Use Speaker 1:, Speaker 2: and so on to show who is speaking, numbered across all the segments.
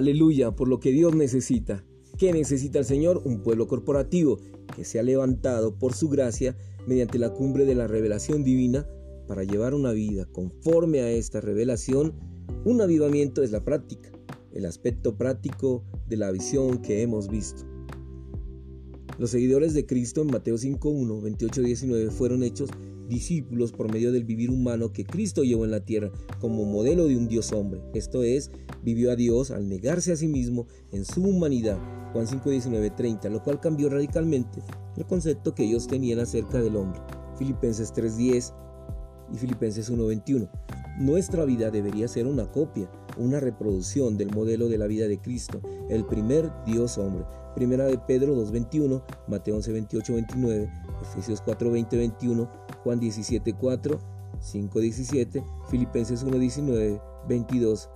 Speaker 1: Aleluya, por lo que Dios necesita. ¿Qué necesita el Señor? Un pueblo corporativo que se ha levantado por su gracia mediante la cumbre de la revelación divina para llevar una vida conforme a esta revelación. Un avivamiento es la práctica, el aspecto práctico de la visión que hemos visto. Los seguidores de Cristo en Mateo 5.1, 28-19 fueron hechos discípulos por medio del vivir humano que Cristo llevó en la tierra como modelo de un Dios hombre. Esto es, vivió a Dios al negarse a sí mismo en su humanidad. Juan 5, 19, 30, lo cual cambió radicalmente el concepto que ellos tenían acerca del hombre. Filipenses 3.10 y Filipenses 1.21. Nuestra vida debería ser una copia, una reproducción del modelo de la vida de Cristo, el primer Dios hombre. Primera de Pedro 2.21, Mateo 11.28, 29, Efesios 4.20, 21, Juan 17.4, 5.17, Filipenses 1.19, 22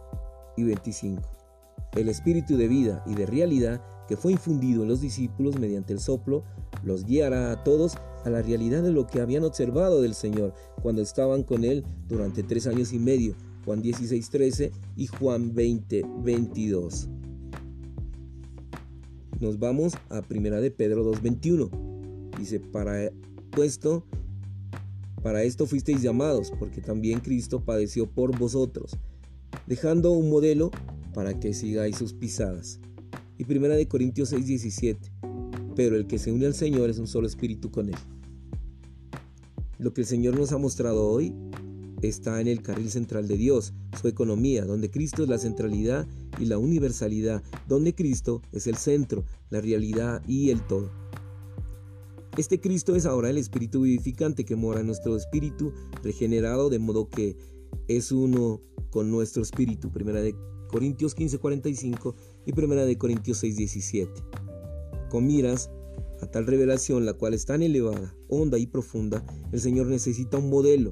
Speaker 1: y 25. El espíritu de vida y de realidad que fue infundido en los discípulos mediante el soplo los guiará a todos a la realidad de lo que habían observado del Señor cuando estaban con Él durante tres años y medio, Juan 16.13 y Juan 20.22. Nos vamos a Primera de Pedro 2.21. Dice, para para esto fuisteis llamados, porque también Cristo padeció por vosotros, dejando un modelo para que sigáis sus pisadas. Y Primera de Corintios 6:17, pero el que se une al Señor es un solo espíritu con él. Lo que el Señor nos ha mostrado hoy está en el carril central de Dios, su economía, donde Cristo es la centralidad y la universalidad, donde Cristo es el centro, la realidad y el todo. Este Cristo es ahora el Espíritu vivificante que mora en nuestro espíritu regenerado de modo que es uno con nuestro espíritu. Primera de Corintios 15:45 y Primera de Corintios 6:17. Con miras a tal revelación, la cual es tan elevada, honda y profunda, el Señor necesita un modelo.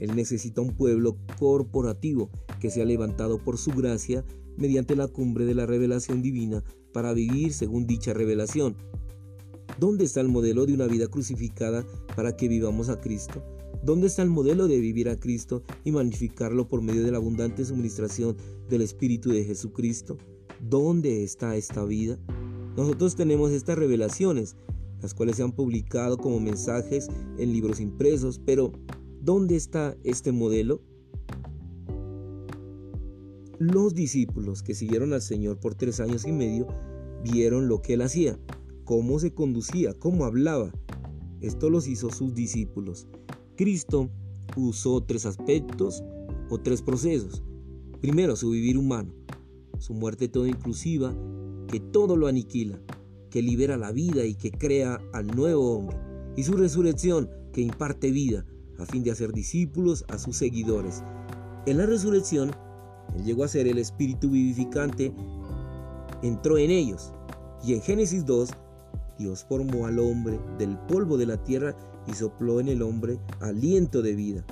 Speaker 1: Él necesita un pueblo corporativo que se ha levantado por su gracia mediante la cumbre de la revelación divina para vivir según dicha revelación. ¿Dónde está el modelo de una vida crucificada para que vivamos a Cristo? ¿Dónde está el modelo de vivir a Cristo y magnificarlo por medio de la abundante suministración del Espíritu de Jesucristo? ¿Dónde está esta vida? Nosotros tenemos estas revelaciones, las cuales se han publicado como mensajes en libros impresos, pero ¿dónde está este modelo? Los discípulos que siguieron al Señor por tres años y medio vieron lo que él hacía, cómo se conducía, cómo hablaba. Esto los hizo sus discípulos. Cristo usó tres aspectos o tres procesos. Primero, su vivir humano, su muerte toda inclusiva, que todo lo aniquila, que libera la vida y que crea al nuevo hombre, y su resurrección, que imparte vida, a fin de hacer discípulos a sus seguidores. En la resurrección, Él llegó a ser el Espíritu vivificante, entró en ellos, y en Génesis 2, Dios formó al hombre del polvo de la tierra y sopló en el hombre aliento de vida.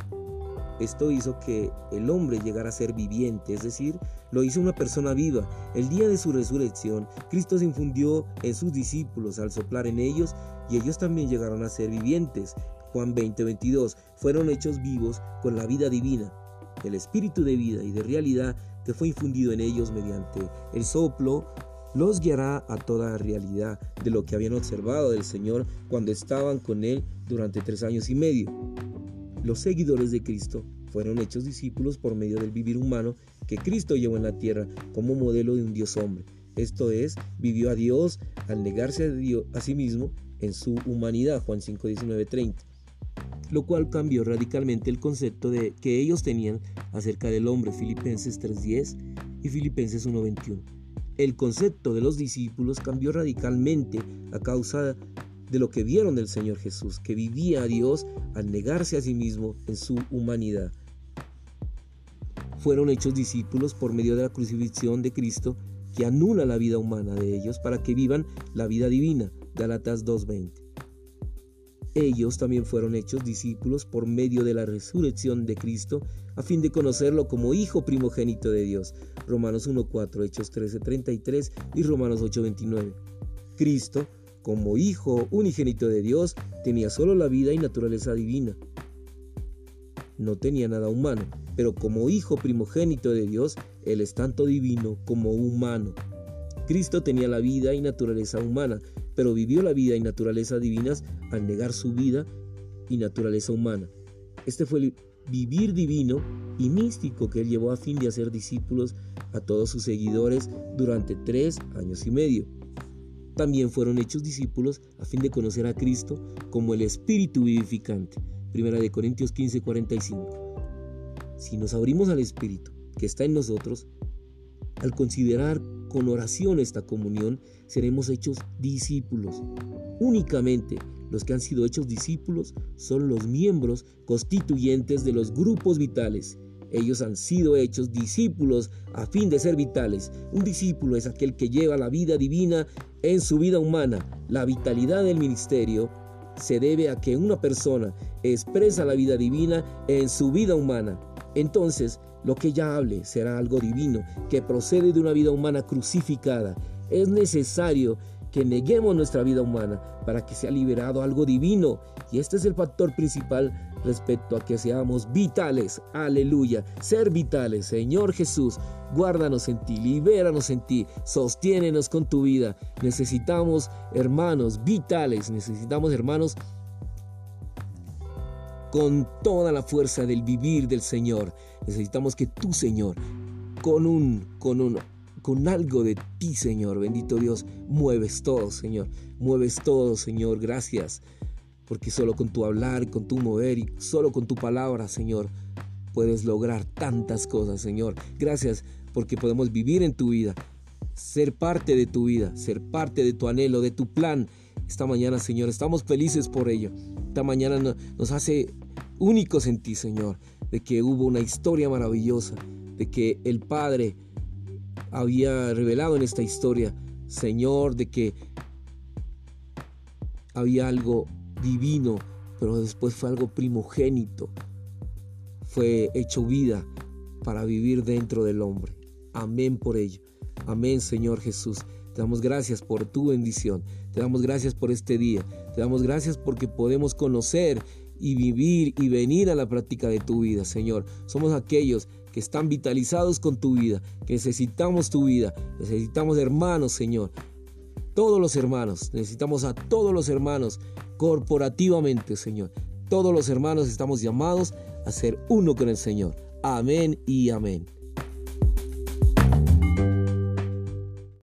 Speaker 1: Esto hizo que el hombre llegara a ser viviente, es decir, lo hizo una persona viva. El día de su resurrección, Cristo se infundió en sus discípulos al soplar en ellos y ellos también llegaron a ser vivientes. Juan 20, 22, fueron hechos vivos con la vida divina, el espíritu de vida y de realidad que fue infundido en ellos mediante el soplo los guiará a toda realidad de lo que habían observado del Señor cuando estaban con Él durante tres años y medio. Los seguidores de Cristo fueron hechos discípulos por medio del vivir humano que Cristo llevó en la tierra como modelo de un Dios hombre. Esto es, vivió a Dios al negarse a, Dios, a sí mismo en su humanidad, Juan 5, 19, 30. Lo cual cambió radicalmente el concepto de, que ellos tenían acerca del hombre, Filipenses 3.10 y Filipenses 1.21 el concepto de los discípulos cambió radicalmente a causa de lo que vieron del Señor Jesús, que vivía a Dios al negarse a sí mismo en su humanidad. Fueron hechos discípulos por medio de la crucifixión de Cristo que anula la vida humana de ellos para que vivan la vida divina. Galatas 2.20. Ellos también fueron hechos discípulos por medio de la resurrección de Cristo a fin de conocerlo como Hijo primogénito de Dios. Romanos 1.4, Hechos 13.33 y Romanos 8.29. Cristo, como Hijo unigénito de Dios, tenía solo la vida y naturaleza divina. No tenía nada humano. pero como hijo primogénito de Dios, Él es tanto divino como humano. Cristo tenía la vida y naturaleza humana, pero vivió la vida y naturaleza divinas al negar su vida y naturaleza humana. Este fue el vivir divino y místico que él llevó a fin de hacer discípulos a todos sus seguidores durante tres años y medio. También fueron hechos discípulos a fin de conocer a Cristo como el Espíritu vivificante. Primera de Corintios 15, 45. Si nos abrimos al Espíritu que está en nosotros, al considerar con oración esta comunión, seremos hechos discípulos. Únicamente los que han sido hechos discípulos son los miembros constituyentes de los grupos vitales. Ellos han sido hechos discípulos a fin de ser vitales. Un discípulo es aquel que lleva la vida divina en su vida humana. La vitalidad del ministerio se debe a que una persona expresa la vida divina en su vida humana. Entonces, lo que ella hable será algo divino, que procede de una vida humana crucificada. Es necesario que neguemos nuestra vida humana para que sea liberado algo divino. Y este es el factor principal respecto a que seamos vitales. Aleluya. Ser vitales. Señor Jesús, guárdanos en ti, libéranos en ti, sostiénenos con tu vida. Necesitamos hermanos vitales, necesitamos hermanos con toda la fuerza del vivir del Señor. Necesitamos que tú, Señor, con un, con un, con algo de ti, Señor, bendito Dios, mueves todo, Señor. Mueves todo, Señor. Gracias. Porque solo con tu hablar, con tu mover y solo con tu palabra, Señor, puedes lograr tantas cosas, Señor. Gracias porque podemos vivir en tu vida, ser parte de tu vida, ser parte de tu anhelo, de tu plan. Esta mañana, Señor, estamos felices por ello. Esta mañana nos hace únicos en ti, Señor, de que hubo una historia maravillosa, de que el Padre había revelado en esta historia, Señor, de que había algo divino, pero después fue algo primogénito, fue hecho vida para vivir dentro del hombre. Amén por ello. Amén, Señor Jesús. Te damos gracias por tu bendición. Te damos gracias por este día. Te damos gracias porque podemos conocer y vivir y venir a la práctica de tu vida, Señor. Somos aquellos que están vitalizados con tu vida, que necesitamos tu vida, necesitamos hermanos, Señor. Todos los hermanos, necesitamos a todos los hermanos corporativamente, Señor. Todos los hermanos estamos llamados a ser uno con el Señor. Amén y amén.